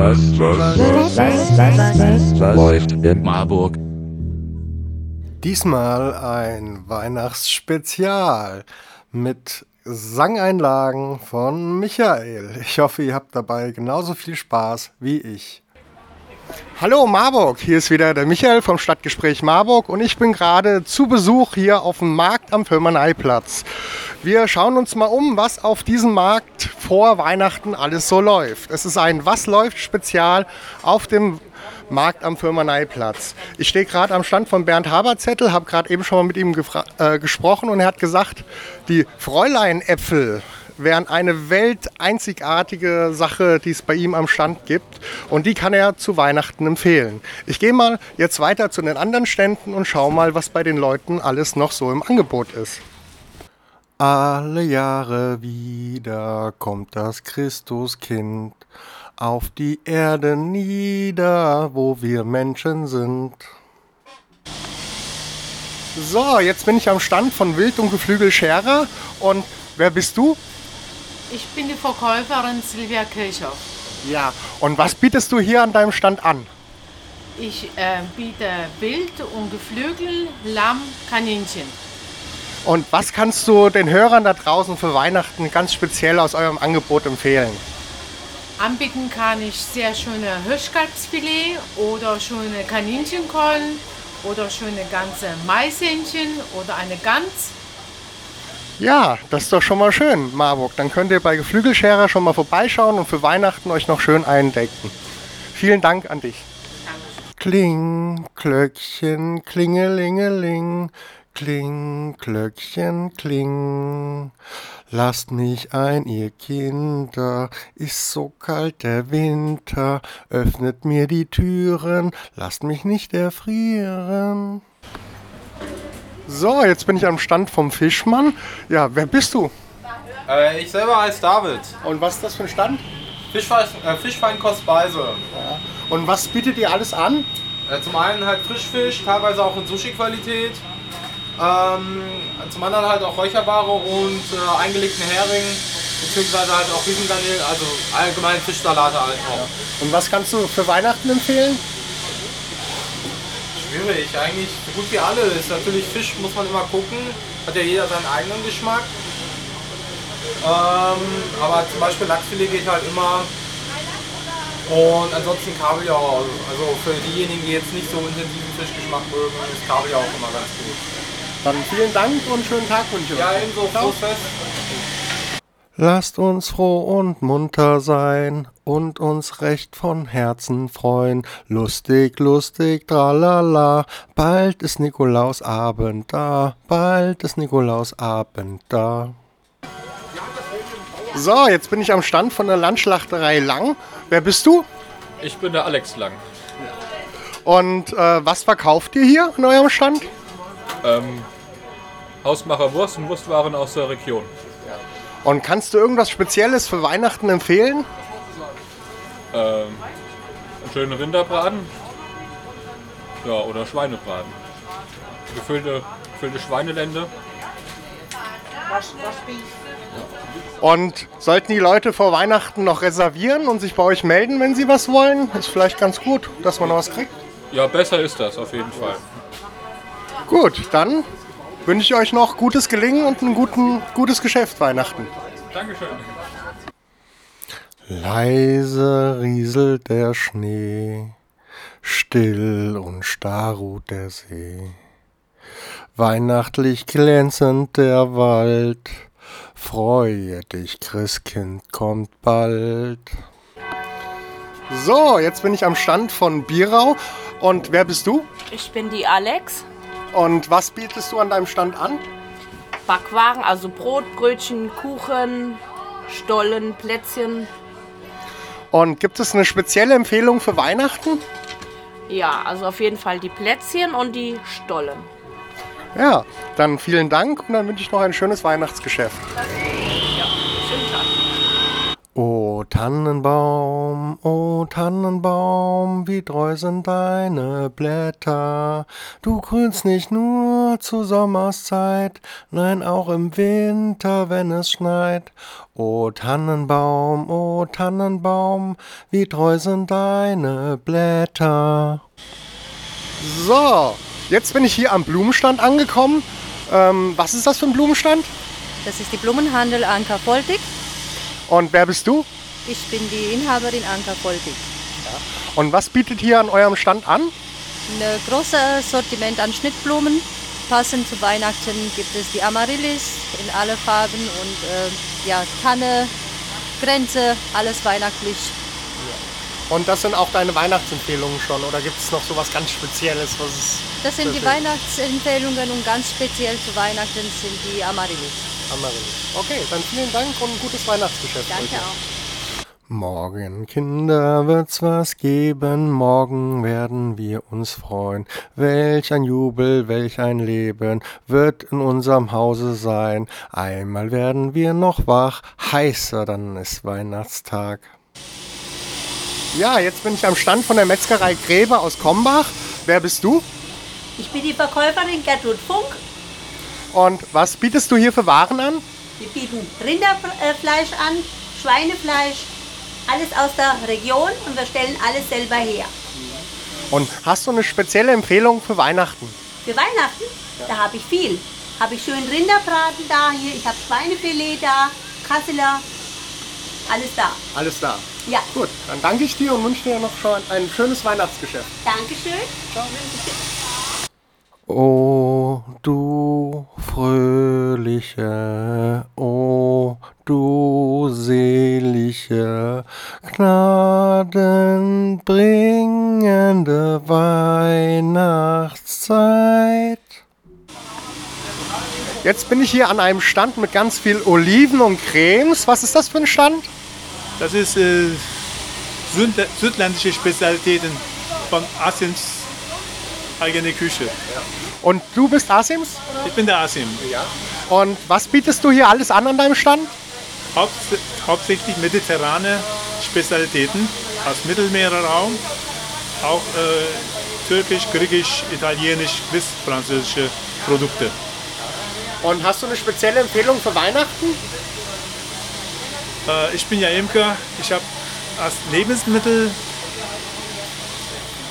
was, was, was, läuft in Marburg? Diesmal ein Weihnachtsspezial mit Sangeinlagen von Michael. Ich hoffe, ihr habt dabei genauso viel Spaß wie ich. Hallo Marburg, hier ist wieder der Michael vom Stadtgespräch Marburg und ich bin gerade zu Besuch hier auf dem Markt am Firmaneiplatz. Wir schauen uns mal um, was auf diesem Markt vor Weihnachten alles so läuft. Es ist ein Was läuft Spezial auf dem Markt am Firmaneiplatz. Ich stehe gerade am Stand von Bernd Haberzettel, habe gerade eben schon mal mit ihm äh, gesprochen und er hat gesagt, die Fräulein-Äpfel wären eine welteinzigartige Sache, die es bei ihm am Stand gibt. Und die kann er zu Weihnachten empfehlen. Ich gehe mal jetzt weiter zu den anderen Ständen und schaue mal, was bei den Leuten alles noch so im Angebot ist. Alle Jahre wieder kommt das Christuskind auf die Erde nieder, wo wir Menschen sind. So, jetzt bin ich am Stand von Wild und Geflügel Scherer. Und wer bist du? Ich bin die Verkäuferin Silvia Kirchhoff. Ja, und was bietest du hier an deinem Stand an? Ich äh, biete Wild und Geflügel, Lamm, Kaninchen. Und was kannst du den Hörern da draußen für Weihnachten ganz speziell aus eurem Angebot empfehlen? Anbieten kann ich sehr schöne Hirschkalbsfilet oder schöne Kaninchenkollen oder schöne ganze Maishähnchen oder eine Gans. Ja, das ist doch schon mal schön, Marburg. Dann könnt ihr bei Geflügelscherer schon mal vorbeischauen und für Weihnachten euch noch schön eindecken. Vielen Dank an dich. Kling, Klöckchen, Klingelingeling, Kling, Glöckchen, kling. Lasst mich ein, ihr Kinder, ist so kalt der Winter, öffnet mir die Türen, lasst mich nicht erfrieren. So, jetzt bin ich am Stand vom Fischmann. Ja, wer bist du? Äh, ich selber heiße David. Und was ist das für ein Stand? Fischfein, äh, Fischfeinkost Speise. Ja. Und was bietet ihr alles an? Äh, zum einen halt Frischfisch, teilweise auch in Sushi-Qualität. Ähm, zum anderen halt auch Räucherware und äh, eingelegten Hering, beziehungsweise halt auch Riesengarnelen, also allgemein Fischsalate halt auch. Ja. Und was kannst du für Weihnachten empfehlen? Schwierig, eigentlich so gut wie alles. Natürlich Fisch muss man immer gucken, hat ja jeder seinen eigenen Geschmack. Ähm, aber zum Beispiel Lachsfilet geht halt immer. Und ansonsten Kabeljau, also für diejenigen, die jetzt nicht so intensiven Fischgeschmack mögen, ist Kabeljau auch immer ganz gut. Dann vielen Dank und schönen Tag wünsche ich Ja, ebenso. Frohes Fest. Lasst uns froh und munter sein und uns recht von Herzen freuen. Lustig, lustig, tralala. Bald ist Nikolausabend da. Bald ist Nikolausabend da. So, jetzt bin ich am Stand von der Landschlachterei Lang. Wer bist du? Ich bin der Alex Lang. Und äh, was verkauft ihr hier in eurem Stand? Ähm, Hausmacher Wurst und Wurstwaren aus der Region. Und kannst du irgendwas Spezielles für Weihnachten empfehlen? Ähm, einen schönen Rinderbraten. Ja, oder Schweinebraten. Gefüllte, gefüllte Schweinelende. Und sollten die Leute vor Weihnachten noch reservieren und sich bei euch melden, wenn sie was wollen? Ist vielleicht ganz gut, dass man noch was kriegt. Ja, besser ist das auf jeden Fall. Gut, dann wünsche ich euch noch gutes Gelingen und ein guten, gutes Geschäft Weihnachten. Dankeschön. Leise rieselt der Schnee, still und starr ruht der See. Weihnachtlich glänzend der Wald, freue dich, Christkind kommt bald. So, jetzt bin ich am Stand von Bierau. Und wer bist du? Ich bin die Alex. Und was bietest du an deinem Stand an? Backwaren, also Brot, Brötchen, Kuchen, Stollen, Plätzchen. Und gibt es eine spezielle Empfehlung für Weihnachten? Ja, also auf jeden Fall die Plätzchen und die Stollen. Ja, dann vielen Dank und dann wünsche ich noch ein schönes Weihnachtsgeschäft. Ja, schönen Tag. O Tannenbaum, o Tannenbaum, wie treu sind deine Blätter. Du grünst nicht nur zur Sommerszeit, nein auch im Winter, wenn es schneit. O Tannenbaum, o Tannenbaum, wie treu sind deine Blätter. So, jetzt bin ich hier am Blumenstand angekommen. Ähm, was ist das für ein Blumenstand? Das ist die Blumenhandel Anker Voltig. Und wer bist du? Ich bin die Inhaberin Anker Voltig. Und was bietet hier an eurem Stand an? Ein großes Sortiment an Schnittblumen. Passend zu Weihnachten gibt es die Amaryllis in alle Farben und äh, ja, Tanne, Grenze, alles weihnachtlich. Und das sind auch deine Weihnachtsempfehlungen schon? Oder gibt es noch so was ganz Spezielles, was es Das sind die. Weihnachtsempfehlungen und ganz speziell zu Weihnachten sind die Amaryllis. Amaryllis? Okay, dann vielen Dank und ein gutes Weihnachtsgeschäft. Danke euch. auch. Morgen, Kinder, wird's was geben, morgen werden wir uns freuen. Welch ein Jubel, welch ein Leben wird in unserem Hause sein. Einmal werden wir noch wach, heißer, dann ist Weihnachtstag. Ja, jetzt bin ich am Stand von der Metzgerei Gräber aus Kombach. Wer bist du? Ich bin die Verkäuferin Gertrud Funk. Und was bietest du hier für Waren an? Wir bieten Rinderfleisch an, Schweinefleisch, alles aus der Region und wir stellen alles selber her. Und hast du eine spezielle Empfehlung für Weihnachten? Für Weihnachten, da habe ich viel. Habe ich schön Rinderbraten da, hier, ich habe Schweinefilet da, Kasseler, alles da. Alles da. Ja, Gut, dann danke ich dir und wünsche dir noch schon ein schönes Weihnachtsgeschäft. Dankeschön. O du fröhliche, o du selige, gnadenbringende Weihnachtszeit. Jetzt bin ich hier an einem Stand mit ganz viel Oliven und Cremes. Was ist das für ein Stand? Das ist äh, süd südländische Spezialitäten von Asiens eigene Küche. Und du bist Asims? Ich bin der Asim. Und was bietest du hier alles an an deinem Stand? Haupt, hauptsächlich mediterrane Spezialitäten aus Mittelmeerraum, auch äh, türkisch, griechisch, italienisch bis französische Produkte. Und hast du eine spezielle Empfehlung für Weihnachten? Äh, ich bin ja Imker, ich habe als Lebensmittel,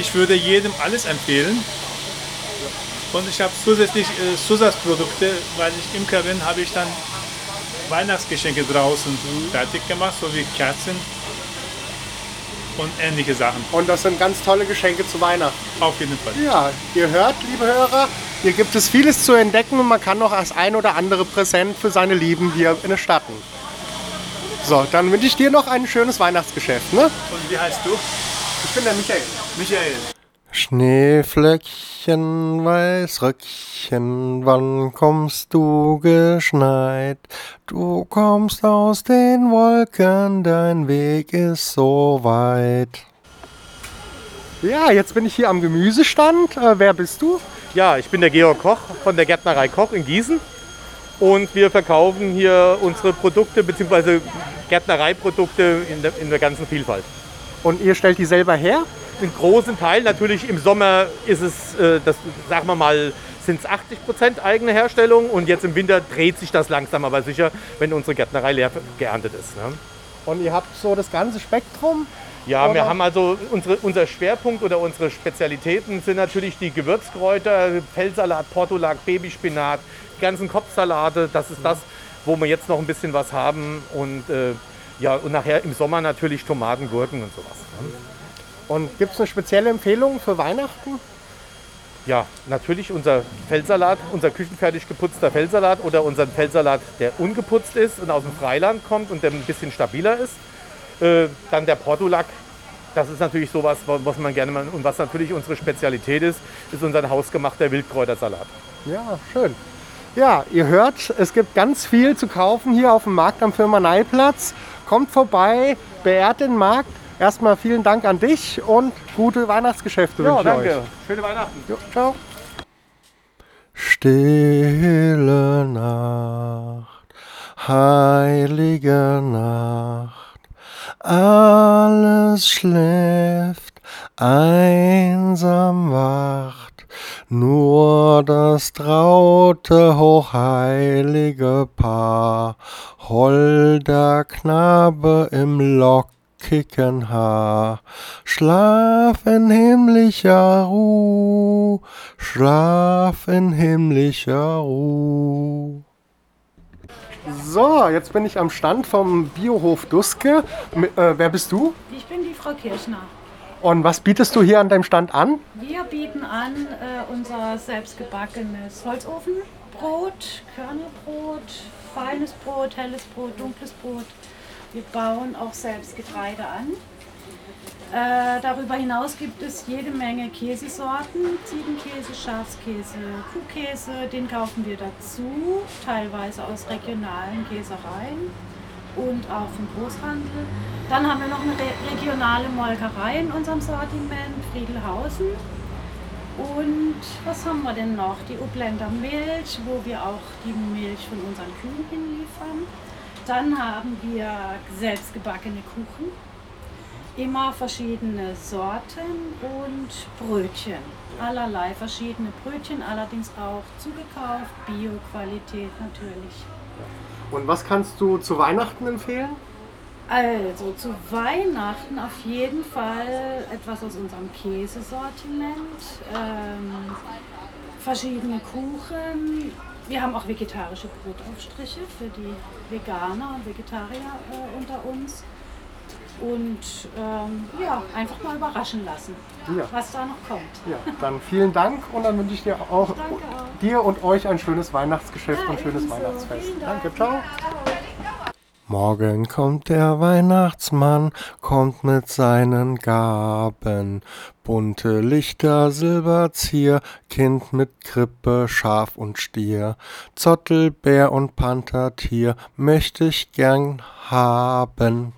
ich würde jedem alles empfehlen. Und ich habe zusätzlich äh, Zusatzprodukte, weil ich Imker bin, habe ich dann Weihnachtsgeschenke draußen fertig gemacht, so wie Kerzen und ähnliche Sachen. Und das sind ganz tolle Geschenke zu Weihnachten. Auf jeden Fall. Ja, ihr hört, liebe Hörer, hier gibt es vieles zu entdecken und man kann noch das ein oder andere Präsent für seine Lieben hier innerstatten. So, dann wünsche ich dir noch ein schönes Weihnachtsgeschäft, ne? Und wie heißt du? Ich bin der Michael. Michael. Schneeflöckchen, Weißröckchen, wann kommst du geschneit? Du kommst aus den Wolken, dein Weg ist so weit. Ja, jetzt bin ich hier am Gemüsestand. Äh, wer bist du? Ja, ich bin der Georg Koch von der Gärtnerei Koch in Gießen. Und wir verkaufen hier unsere Produkte bzw. Gärtnereiprodukte in der, in der ganzen Vielfalt. Und ihr stellt die selber her? Einen großen Teil, natürlich im Sommer ist es, äh, das, sagen wir mal, sind es 80 Prozent eigene Herstellung und jetzt im Winter dreht sich das langsam aber sicher, wenn unsere Gärtnerei leer geerntet ist. Ne? Und ihr habt so das ganze Spektrum? Ja, Oder? wir haben also unsere, unser Schwerpunkt oder unsere Spezialitäten sind natürlich die Gewürzkräuter, Feldsalat, Portulak, Babyspinat, die ganzen Kopfsalate. Das ist das, wo wir jetzt noch ein bisschen was haben und äh, ja und nachher im Sommer natürlich Tomaten, Gurken und sowas. Ne? Und gibt es eine spezielle Empfehlung für Weihnachten? Ja, natürlich unser Feldsalat, unser küchenfertig geputzter Feldsalat oder unseren Feldsalat, der ungeputzt ist und aus dem Freiland kommt und der ein bisschen stabiler ist. Äh, dann der Portulak, das ist natürlich sowas, was man gerne mal, und was natürlich unsere Spezialität ist, ist unser hausgemachter Wildkräutersalat. Ja, schön. Ja, ihr hört, es gibt ganz viel zu kaufen hier auf dem Markt am Firmaneiplatz. Kommt vorbei, beehrt den Markt. Erstmal vielen Dank an dich und gute Weihnachtsgeschäfte Ja, wünsche ich danke. euch. Schöne Weihnachten. Jo, ciao. Stille Nacht, heilige Nacht, alles schläft, einsam wacht, nur das traute, hochheilige Paar, holder Knabe im lockigen Haar, schlaf in himmlischer Ruh, schlaf in himmlischer Ruh. So, jetzt bin ich am Stand vom Biohof Duske. Äh, wer bist du? Ich bin die Frau Kirchner. Und was bietest du hier an deinem Stand an? Wir bieten an äh, unser selbstgebackenes Holzofenbrot, Körnerbrot, feines Brot, helles Brot, dunkles Brot. Wir bauen auch selbst Getreide an. Äh, darüber hinaus gibt es jede Menge Käsesorten, Ziegenkäse, Schafskäse, Kuhkäse, den kaufen wir dazu, teilweise aus regionalen Käsereien und auch vom Großhandel. Dann haben wir noch eine re regionale Molkerei in unserem Sortiment, Friedelhausen. Und was haben wir denn noch? Die Upländer Milch, wo wir auch die Milch von unseren Kühen hinliefern. Dann haben wir selbstgebackene Kuchen, immer verschiedene Sorten und Brötchen. Allerlei verschiedene Brötchen, allerdings auch zugekauft, Bio-Qualität natürlich. Und was kannst du zu Weihnachten empfehlen? Also zu Weihnachten auf jeden Fall etwas aus unserem Käsesortiment, ähm, verschiedene Kuchen. Wir haben auch vegetarische Brotaufstriche für die Veganer und Vegetarier äh, unter uns. Und ähm, ja, einfach mal überraschen lassen, Ja. was da noch kommt. Ja, dann vielen Dank und dann wünsche ich dir auch, auch. dir und euch ein schönes Weihnachtsgeschäft und schönes ebenso. Weihnachtsfest. Danke, ciao. Morgen kommt der Weihnachtsmann, kommt mit seinen Gaben. Bunte Lichter, Silberzier, Kind mit Krippe, Schaf und Stier. Zottel, Bär und Panthertier möchte ich gern haben.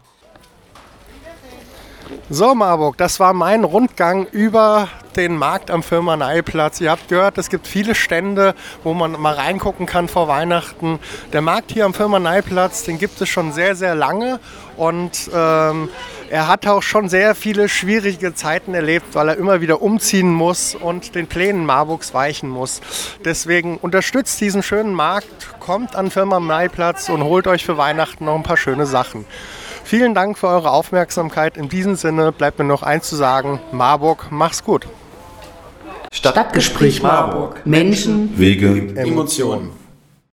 So, Marburg, das war mein Rundgang über den Markt am Firmaneiplatz. Ihr habt gehört, es gibt viele Stände, wo man mal reingucken kann vor Weihnachten. Der Markt hier am Firmaneiplatz, den gibt es schon sehr, sehr lange und ähm, er hat auch schon sehr viele schwierige Zeiten erlebt, weil er immer wieder umziehen muss und den Plänen Marburgs weichen muss. Deswegen unterstützt diesen schönen Markt, kommt an Firmaneiplatz und holt euch für Weihnachten noch ein paar schöne Sachen. Vielen Dank für eure Aufmerksamkeit. In diesem Sinne bleibt mir noch eins zu sagen. Marburg, mach's gut. Stadtgespräch Marburg. Menschen, Wege, Emotionen.